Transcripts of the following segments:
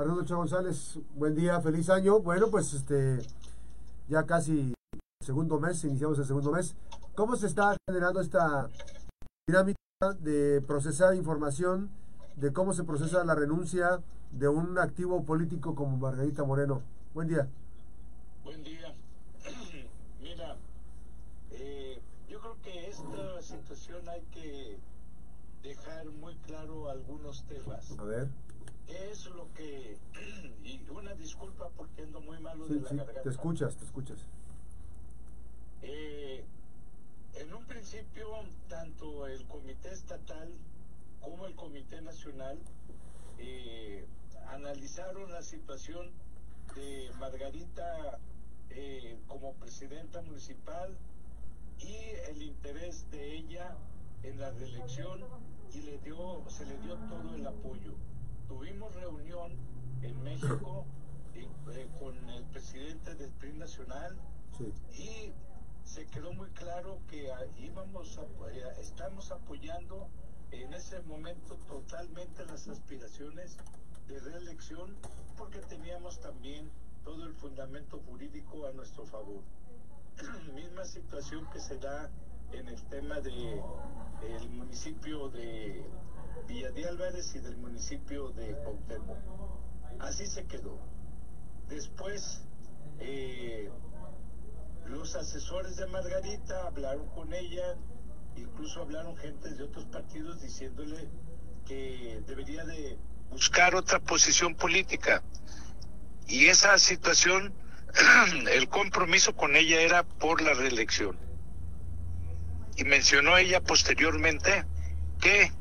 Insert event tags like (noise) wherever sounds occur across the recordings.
Arnoldo Chá González, buen día, feliz año. Bueno, pues este ya casi segundo mes, iniciamos el segundo mes. ¿Cómo se está generando esta dinámica de procesar información, de cómo se procesa la renuncia de un activo político como Margarita Moreno? Buen día. Buen día. (clears throat) Mira, eh, yo creo que esta situación hay que dejar muy claro algunos temas. A ver. ¿Qué es lo que... (clears throat) y una disculpa porque ando muy malo Sí, de la sí, garganta. te escuchas, te escuchas. Eh, en un principio, tanto el Comité Estatal como el Comité Nacional eh, analizaron la situación de Margarita eh, como presidenta municipal y el interés de ella en la reelección y le dio, se le dio todo el apoyo. Tuvimos reunión en México (coughs) eh, eh, con el presidente del PRI Nacional, Sí. y se quedó muy claro que íbamos a- eh, estamos apoyando en ese momento totalmente las aspiraciones de reelección porque teníamos también todo el fundamento jurídico a nuestro favor. (coughs) Misma situación que se da en el tema de el municipio de Villa de Álvarez y del municipio de Cuauhtémoc. Así se quedó. Después, eh, los asesores de Margarita hablaron con ella, incluso hablaron gente de otros partidos diciéndole que debería de buscar otra posición política. Y esa situación, (clears throat) el compromiso con ella era por la reelección. Y mencionó ella posteriormente que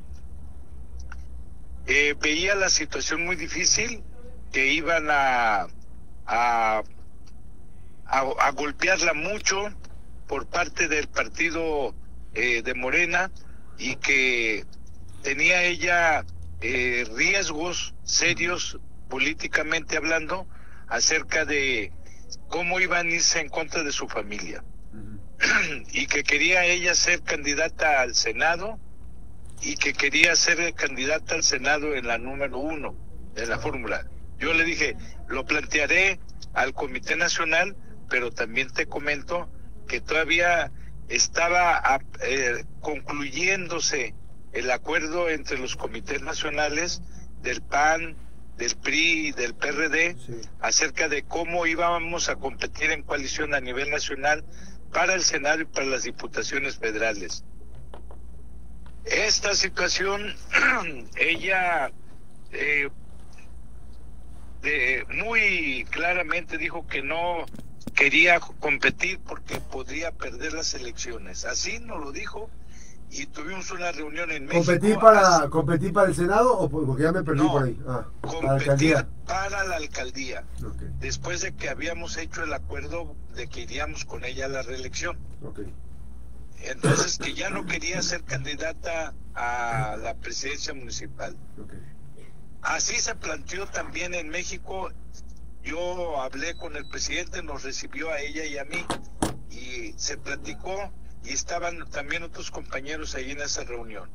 eh, veía la situación muy difícil, que iban a, a a, a golpearla mucho por parte del partido eh, de Morena y que tenía ella eh, riesgos serios políticamente hablando acerca de cómo iban a irse en contra de su familia. (clears throat) Y que quería ella ser candidata al Senado y que quería ser candidata al Senado en la número uno de la fórmula. Yo le dije, lo plantearé al Comité Nacional, pero también te comento que todavía estaba eh, concluyéndose el acuerdo entre los comités nacionales del PAN, del PRI y del PRD Sí. acerca de cómo íbamos a competir en coalición a nivel nacional para el Senado y para las diputaciones federales. Esta situación, (clears throat) ella eh, de- muy claramente dijo que no quería competir porque podría perder las elecciones. Así nos lo dijo y tuvimos una reunión en México. ¿Competir para, ¿Competir para el Senado o por- porque ya me perdí No, por ahí? Ah, para la competir alcaldía. para la alcaldía después de que habíamos hecho el acuerdo de que iríamos con ella a la reelección. Entonces que ya no quería ser candidata a la presidencia municipal. Así se planteó también en México. Yo hablé con el presidente, nos recibió a ella y a mí y se platicó y estaban también otros compañeros ahí en esa reunión.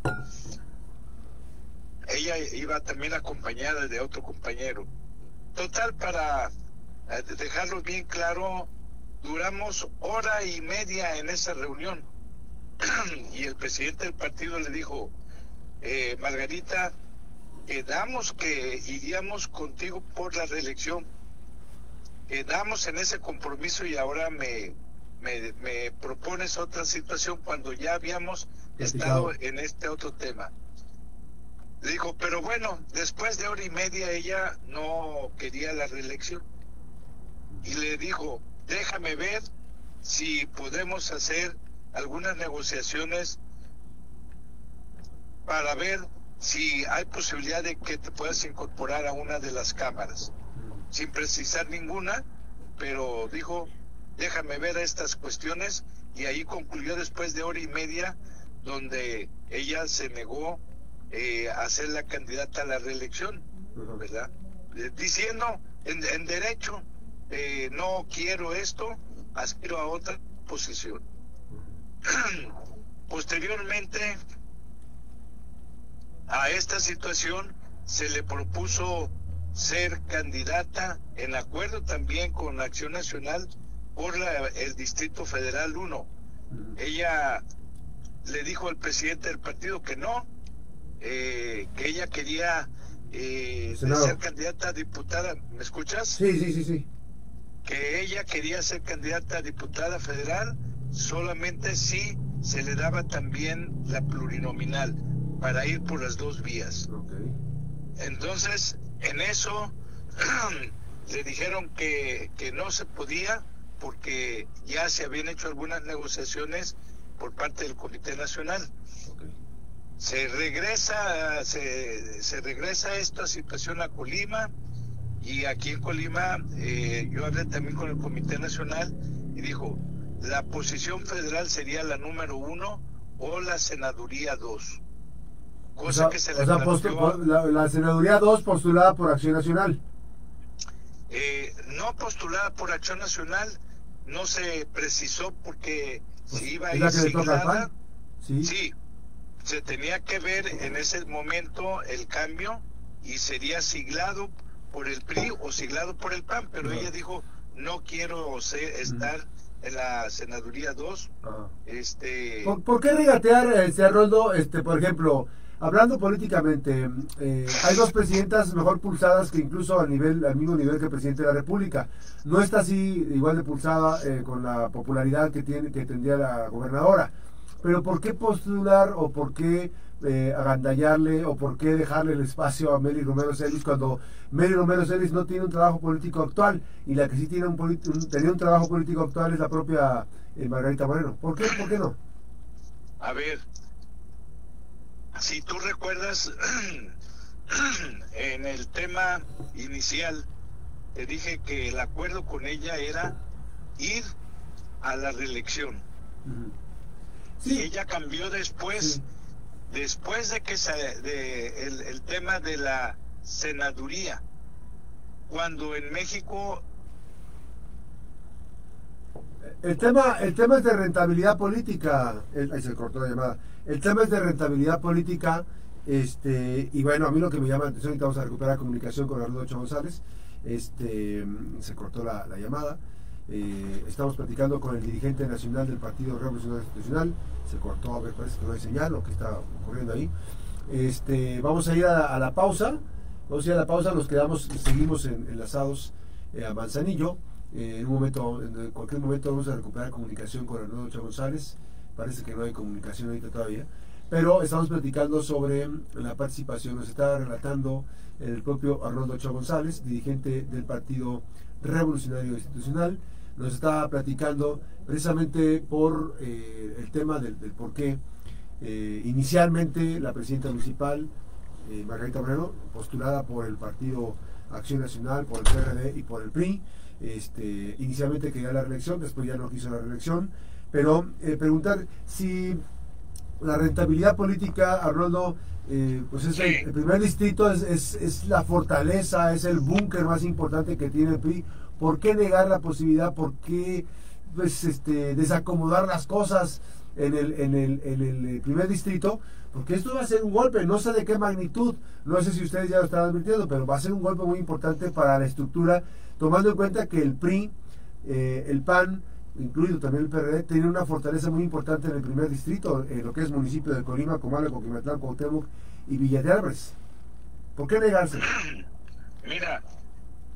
Ella iba también acompañada de otro compañero. Total, para eh, dejarlo bien claro, duramos hora y media en esa reunión y el presidente del partido le dijo, eh, Margarita, quedamos que iríamos contigo por la reelección. Quedamos en ese compromiso y ahora me, me, me propones otra situación cuando ya habíamos estado en este otro tema. Le dijo, pero bueno, después de hora y media ella no quería la reelección. Y le dijo, déjame ver si podemos hacer algunas negociaciones para ver si hay posibilidad de que te puedas incorporar a una de las cámaras, sin precisar ninguna, pero dijo, déjame ver estas cuestiones y ahí concluyó después de hora y media donde ella se negó eh, a ser la candidata a la reelección. ¿verdad? Eh, diciendo en, en derecho, eh, no quiero esto, aspiro a otra posición. (clears throat) Posteriormente a esta situación se le propuso ser candidata en acuerdo también con Acción Nacional por la, el Distrito Federal 1. Ella le dijo al presidente del partido que no, eh, que ella quería eh, ser candidata a diputada. ¿Me escuchas? Sí, sí, sí, sí. Que ella quería ser candidata a diputada federal solamente si se le daba también la plurinominal para ir por las dos vías. Entonces, en eso (clears throat) le dijeron que, que no se podía porque ya se habían hecho algunas negociaciones por parte del Comité Nacional. Se regresa, se, se regresa esta situación a Colima y aquí en Colima eh, yo hablé también con el Comité Nacional y dijo, la posición federal sería la número uno o la senaduría dos. Cosa que se le la, senaduría dos postulada por Acción Nacional. Eh, no postulada por Acción Nacional, no se precisó porque pues, si iba a ir siglada, ¿Sí? sí, se tenía que ver en ese momento el cambio y sería siglado por el PRI o siglado por el PAN, pero ella dijo, no quiero estar en la senaduría 2. Este... ¿Por, qué regatear, este, Arnoldo, este, por ejemplo, hablando políticamente, eh, hay dos presidentas mejor pulsadas que incluso a nivel, al mismo nivel que el presidente de la República. No está así igual de pulsada eh, con la popularidad que tiene que tendría la gobernadora. Pero ¿por qué postular o por qué eh, agandallarle o por qué dejarle el espacio a Meli Romero Celis cuando Meli Romero Celis no tiene un trabajo político actual y la que sí tiene un, tenía un trabajo político actual es la propia eh, Margarita Moreno? ¿Por qué, ¿Por qué no? A ver, si tú recuerdas (clears throat) en el tema inicial, te dije que el acuerdo con ella era ir a la reelección. Sí. Ella cambió después, después de que se, de el, tema de la senaduría, cuando en México el tema, el tema es de rentabilidad política. ahí se cortó la llamada. El tema es de rentabilidad política. Este, y bueno, a mí lo que me llama la atención, ahorita vamos a recuperar comunicación con Arnoldo González. Este, se cortó la, llamada. Eh, estamos platicando con el dirigente nacional del Partido Revolucionario Institucional. Se cortó, a ver, parece que no hay señal o que está ocurriendo ahí. Este, vamos a ir a, la pausa. Vamos a ir a la pausa. Nos quedamos, seguimos enlazados eh, a Manzanillo. Eh, en un momento, en cualquier momento vamos a recuperar comunicación con Arnoldo González. Parece que no hay comunicación ahorita todavía. Pero estamos platicando sobre la participación. Nos está relatando el propio Arnoldo Ochoa González, dirigente del Partido Revolucionario Institucional. Nos está platicando precisamente por eh, el tema del, por qué eh, inicialmente la presidenta municipal, Margarita Moreno, postulada por el Partido Acción Nacional, por el PRD y por el PRI, este, inicialmente quería la reelección, después ya no quiso la reelección, pero eh, preguntar si la rentabilidad política, Arnoldo, eh, pues es el, primer distrito es, es, la fortaleza, es el búnker más importante que tiene el PRI. ¿Por qué negar la posibilidad? ¿Por qué pues, este, desacomodar las cosas en el, en, el, en el primer distrito? Porque esto va a ser un golpe, no sé de qué magnitud, no sé si ustedes ya lo están advirtiendo, pero va a ser un golpe muy importante para la estructura tomando en cuenta que el PRI, eh, el PAN, incluido también el PRD, tiene una fortaleza muy importante en el primer distrito, en lo que es municipio de Colima, Comala, Coquimatlán, Cuauhtémoc y Villa de Álvarez. ¿Por qué negarse? (clears throat) Mira,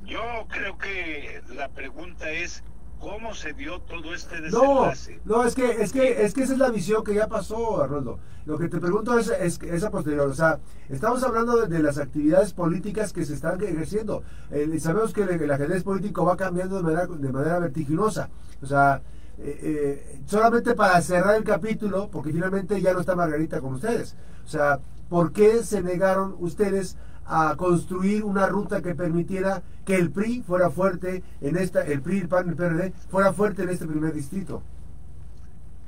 yo creo que la pregunta es cómo se dio todo este desenlace. No, no es que es que es que esa es la visión que ya pasó, Arnoldo. Lo que te pregunto es, es esa posterior, o sea, estamos hablando de, las actividades políticas que se están ejerciendo. Eh, sabemos que el, ajedrez político va cambiando de manera, de manera vertiginosa. O sea, eh, eh, solamente para cerrar el capítulo, porque finalmente ya no está Margarita con ustedes. O sea, ¿por qué se negaron ustedes a construir una ruta que permitiera que el PRI fuera fuerte en esta, el PRI, el PAN, el PRD, fuera fuerte en este primer distrito?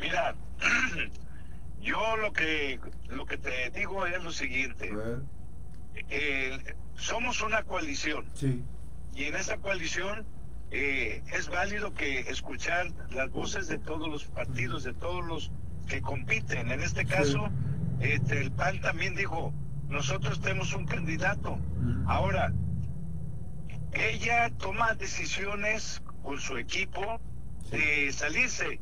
Mira, (clears throat) yo lo que lo que te digo es lo siguiente. somos una coalición. Sí. Y en esa coalición eh, es válido que escuchar las voces de todos los partidos, de todos los que compiten. En este caso, este, el PAN también dijo, nosotros tenemos un candidato. Ahora, ella toma decisiones con su equipo de salirse,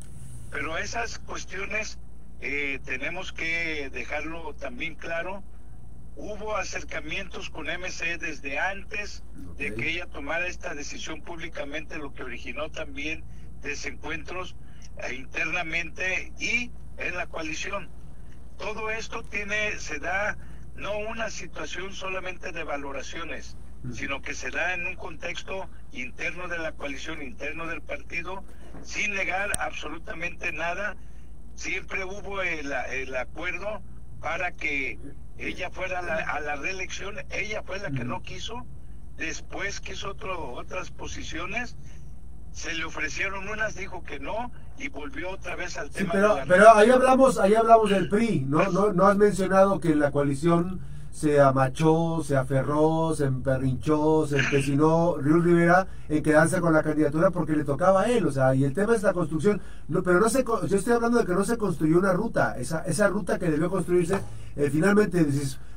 pero esas cuestiones eh, tenemos que dejarlo también claro. Hubo acercamientos con MC desde antes de que ella tomara esta decisión públicamente, lo que originó también desencuentros eh, internamente y en la coalición. Todo esto tiene, se da no una situación solamente de valoraciones, sino que se da en un contexto interno de la coalición, interno del partido, sin negar absolutamente nada. Siempre hubo el, el acuerdo para que ella fuera a la reelección, ella fue la que no quiso, después quiso otro, otras posiciones, se le ofrecieron unas, dijo que no, y volvió otra vez al tema. pero, pero ahí hablamos, ahí hablamos del PRI, ¿no? ¿no? No has mencionado que la coalición se amachó, se aferró, se emperrinchó, se empecinó Riul Rivera en quedarse con la candidatura porque le tocaba a él, o sea, y el tema es la construcción, no, pero no se, yo estoy hablando de que no se construyó una ruta, esa, esa ruta que debió construirse, eh, finalmente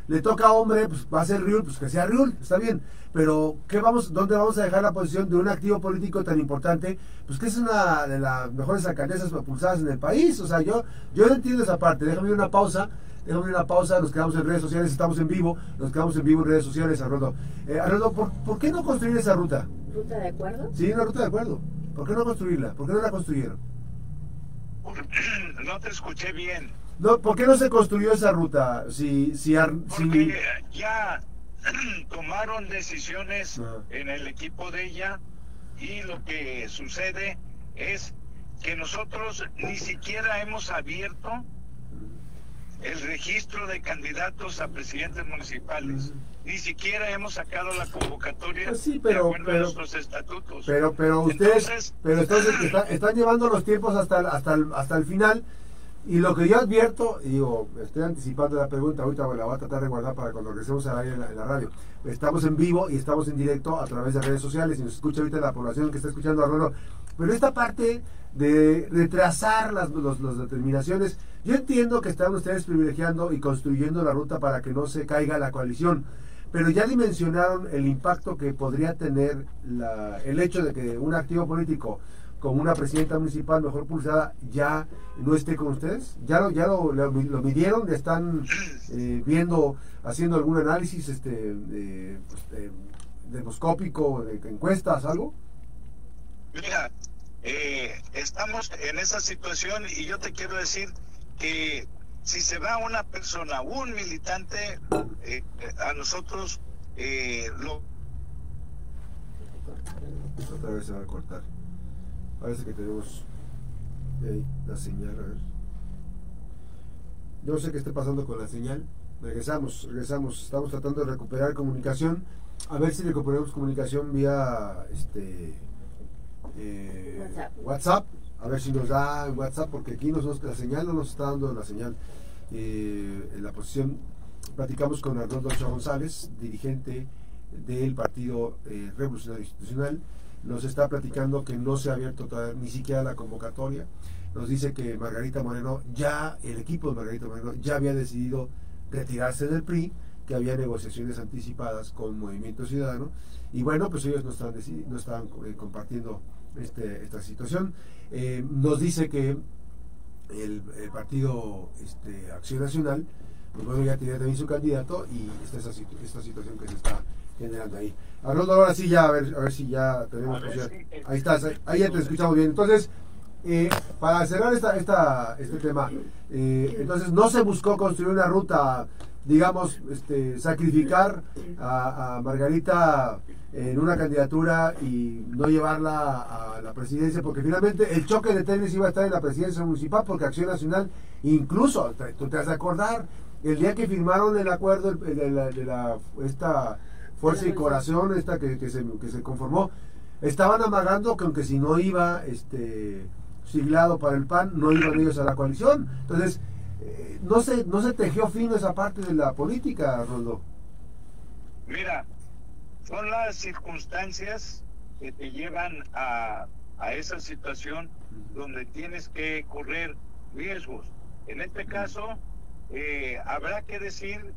le toca a hombre, pues va a ser Riul, pues que sea Riul, está bien, pero ¿qué vamos, ¿dónde vamos a dejar la posición de un activo político tan importante? Pues que es una de las mejores alcaldesas propulsadas en el país, o sea, yo, yo entiendo esa parte, déjame una pausa Déjame una pausa, nos quedamos en redes sociales, estamos en vivo, nos quedamos en vivo en redes sociales, Arnoldo. Eh, Arnoldo, ¿por, qué no construir esa ruta? ¿Ruta de acuerdo? Sí, una ruta de acuerdo. ¿Por qué no construirla? ¿Por qué no la construyeron? No te escuché bien. No, ¿Por qué no se construyó esa ruta? Si, si, Porque ya (clears throat) tomaron decisiones ah. en el equipo de ella y lo que sucede es que nosotros ni siquiera hemos abierto el registro de candidatos a presidentes municipales. Ni siquiera hemos sacado la convocatoria pues sí, pero, de nuestros estatutos. Pero, pero ustedes, pero entonces están, llevando los tiempos hasta el, hasta el, hasta el final. Y lo que yo advierto, y digo, estoy anticipando la pregunta, ahorita la voy a tratar de guardar para cuando regresemos al aire en la, radio. Estamos en vivo y estamos en directo a través de redes sociales y nos escucha ahorita la población que está escuchando a. Pero esta parte de retrasar las determinaciones, yo entiendo que están ustedes privilegiando y construyendo la ruta para que no se caiga la coalición, pero ya dimensionaron el impacto que podría tener el hecho de que un activo político como una presidenta municipal mejor pulsada ya no esté con ustedes? ¿Ya lo, ya lo, lo, midieron? ¿Están eh, viendo, haciendo algún análisis este, de, pues, demoscópico, de encuestas, algo? Mira, eh, estamos en esa situación y yo te quiero decir que si se va una persona, un militante, eh, a nosotros eh, lo... Otra vez se va a cortar. Parece que tenemos la señal, a ver. No sé qué esté pasando con la señal. Regresamos, regresamos. Estamos tratando de recuperar comunicación. A ver si recuperamos comunicación vía este eh, WhatsApp. A ver si nos da WhatsApp, porque aquí nos, la señal no nos está dando la señal. Eh, en la posición, platicamos con Arnoldo Ochoa González, dirigente del Partido eh, Revolucionario Institucional. Nos está platicando que no se ha abierto ni siquiera la convocatoria. Nos dice que Margarita Moreno, ya el equipo de Margarita Moreno, ya había decidido retirarse del PRI, que había negociaciones anticipadas con Movimiento Ciudadano. Y bueno, pues ellos no están, no están eh, compartiendo este, esta situación. Eh, nos dice que el, partido este, Acción Nacional, pues bueno, ya tiene también su candidato y está esa, esta situación que se está generando ahí. Arnoldo, ahora sí ya, a ver, a ver si ya tenemos... ahí estás, ahí, ya te escuchamos bien. Entonces, eh, para cerrar esta, esta, este tema, eh, entonces no se buscó construir una ruta, digamos, este, sacrificar a, Margarita en una candidatura y no llevarla a la presidencia, porque finalmente el choque de tenis iba a estar en la presidencia municipal, porque Acción Nacional, incluso, tú te has de acordar, el día que firmaron el acuerdo de la, esta fuerza y corazón, esta que, que, se, que se conformó, estaban amagando que aunque si no iba este siglado para el PAN, no iban ellos a la coalición. Entonces, eh, no, se, no se tejió fino esa parte de la política, Roldo. Mira, son las circunstancias que te llevan a, a esa situación donde tienes que correr riesgos. En este caso, eh, habrá que decir,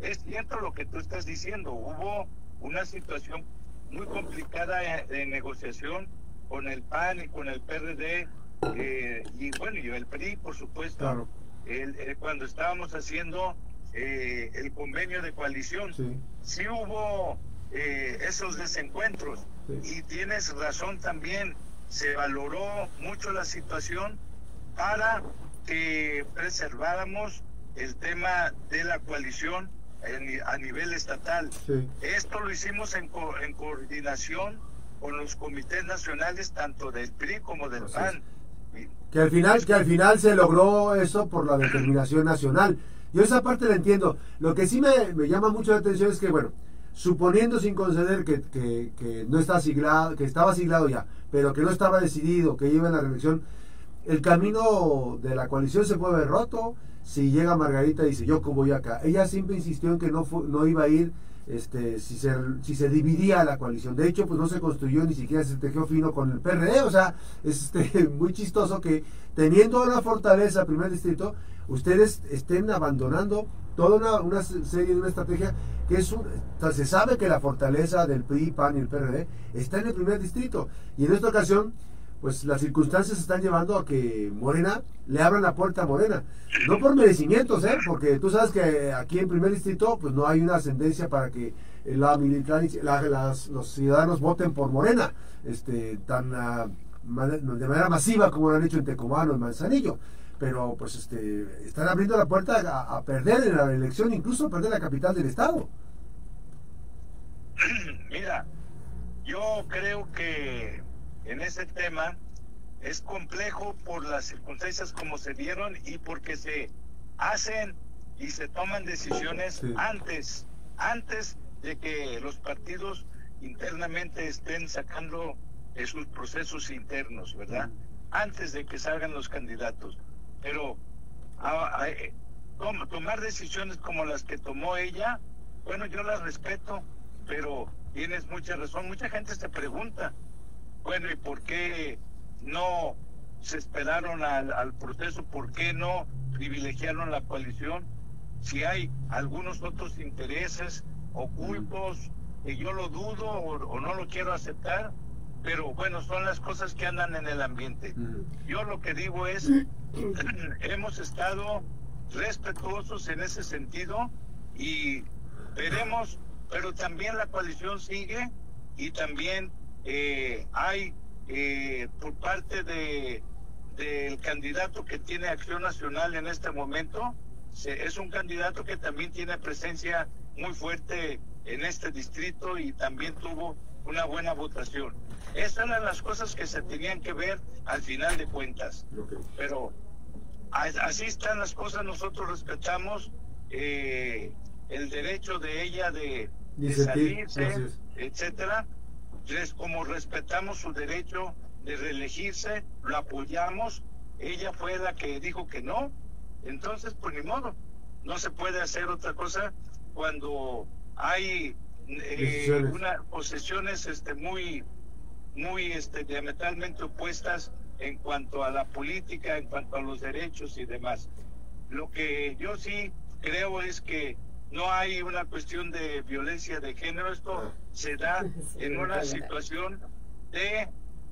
es cierto lo que tú estás diciendo, hubo una situación muy complicada de negociación con el PAN y con el PRD eh, y bueno, y el PRI, por supuesto, el, cuando estábamos haciendo eh, el convenio de coalición, sí, hubo eh, esos desencuentros. Y tienes razón también, se valoró mucho la situación para que preserváramos el tema de la coalición a nivel estatal. Esto lo hicimos en, en coordinación con los comités nacionales tanto del PRI como del PAN. Que al final, que al final se logró eso por la determinación nacional. Yo esa parte la entiendo. Lo que sí me, llama mucho la atención es que, bueno, suponiendo sin conceder que, que, no está siglado, que estaba siglado ya, pero que no estaba decidido, que iba en la reelección, el camino de la coalición se puede ver roto si llega Margarita y dice yo como voy acá. Ella siempre insistió en que no, no iba a ir este, si, se, si se dividía la coalición. De hecho, pues no se construyó ni siquiera se tejió fino con el PRD. O sea, (laughs) es este, muy chistoso que teniendo una fortaleza, primer distrito, ustedes estén abandonando toda una, serie de una estrategia que es un, se sabe que la fortaleza del PRI, PAN y el PRD está en el primer distrito. Y en esta ocasión pues las circunstancias están llevando a que Morena le abran la puerta a Morena. No por merecimientos, ¿eh? porque tú sabes que aquí en primer distrito pues no hay una ascendencia para que la los ciudadanos voten por Morena este, tan ah, de manera masiva como lo han hecho en Tecomano y Manzanillo. Pero pues este, están abriendo la puerta a, a perder en la elección, incluso a perder la capital del estado. Mira, yo creo que en ese tema es complejo por las circunstancias como se dieron y porque se hacen y se toman decisiones antes, antes de que los partidos internamente estén sacando sus procesos internos, ¿verdad? Antes de que salgan los candidatos. Pero eh, tomar decisiones como las que tomó ella, bueno, yo las respeto, pero tienes mucha razón. Mucha gente se pregunta, bueno, ¿y por qué no se esperaron al, proceso? ¿Por qué no privilegiaron la coalición? Si hay algunos otros intereses ocultos, que yo lo dudo o, no lo quiero aceptar, pero bueno, son las cosas que andan en el ambiente. Yo lo que digo es, (clears throat) hemos estado respetuosos en ese sentido y veremos, pero también la coalición sigue y también eh, hay eh, por parte de del candidato que tiene acción nacional en este momento es un candidato que también tiene presencia muy fuerte en este distrito y también tuvo una buena votación. Esas eran las cosas que se tenían que ver al final de cuentas. Pero así están las cosas, nosotros respetamos eh, el derecho de ella de, de salirse, etcétera, como respetamos su derecho de reelegirse, lo apoyamos, ella fue la que dijo que no, entonces pues ni modo, no se puede hacer otra cosa cuando hay eh, una, posesiones este, muy, muy este, diametralmente opuestas en cuanto a la política, en cuanto a los derechos y demás. Lo que yo sí creo es que no hay una cuestión de violencia de género, esto ah. se da (laughs) en una situación de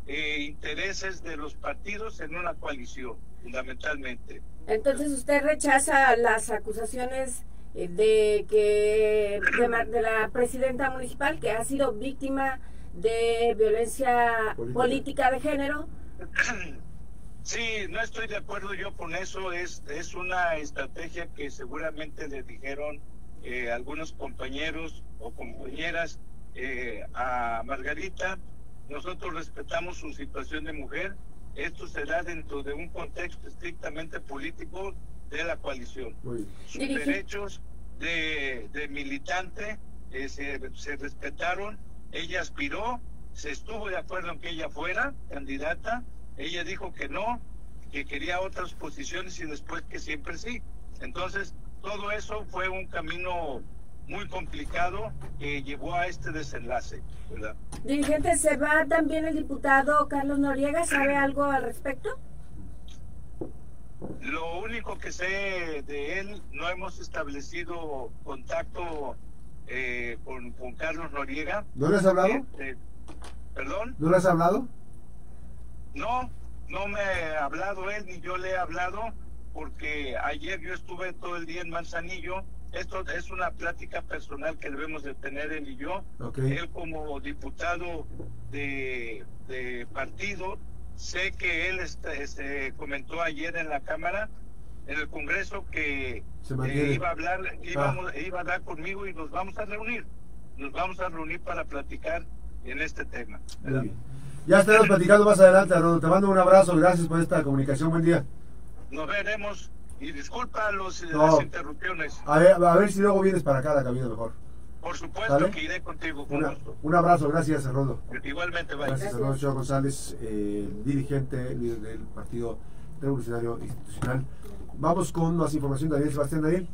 eh, intereses de los partidos en una coalición, fundamentalmente. Entonces usted rechaza las acusaciones eh, de que de, la presidenta municipal que ha sido víctima de violencia política de género. (clears throat) Sí, no estoy de acuerdo yo con eso. Es, es una estrategia que seguramente le dijeron eh, algunos compañeros o compañeras eh, a Margarita. Nosotros respetamos su situación de mujer. Esto se da dentro de un contexto estrictamente político de la coalición. Sus derechos de, militante eh, se, se respetaron. Ella aspiró, se estuvo de acuerdo en que ella fuera candidata. Ella dijo que no, que quería otras posiciones y después que siempre sí. Entonces, todo eso fue un camino muy complicado que llevó a este desenlace. ¿verdad? Dirigente, ¿se va también el diputado Carlos Noriega? ¿Sabe algo al respecto? Lo único que sé de él, no hemos establecido contacto eh, con, con Carlos Noriega. ¿No le has hablado? Este, ¿Perdón? ¿No le has hablado? No, no me ha hablado él ni yo le he hablado porque ayer yo estuve todo el día en Manzanillo. Esto es una plática personal que debemos de tener él y yo. Ok. Él como diputado de, de partido, sé que él este, este, comentó ayer en la Cámara, en el Congreso, que eh, iba a hablar, íbamos- iba a hablar conmigo y nos vamos a reunir. Nos vamos a reunir para platicar en este tema. Ya estaremos platicando más adelante. Te mando un abrazo, gracias por esta comunicación. Buen día. Nos veremos y disculpa los, No. las interrupciones. A ver, a ver si luego vienes para acá a la cabina mejor. Por supuesto ¿Sale? que iré contigo con Una- gusto. un abrazo, gracias, Haroldo. Igualmente, bye. Gracias, Haroldo Ochoa González, eh, dirigente, líder del Partido Revolucionario Institucional. Vamos con más información, Daniel Sebastián Daniel.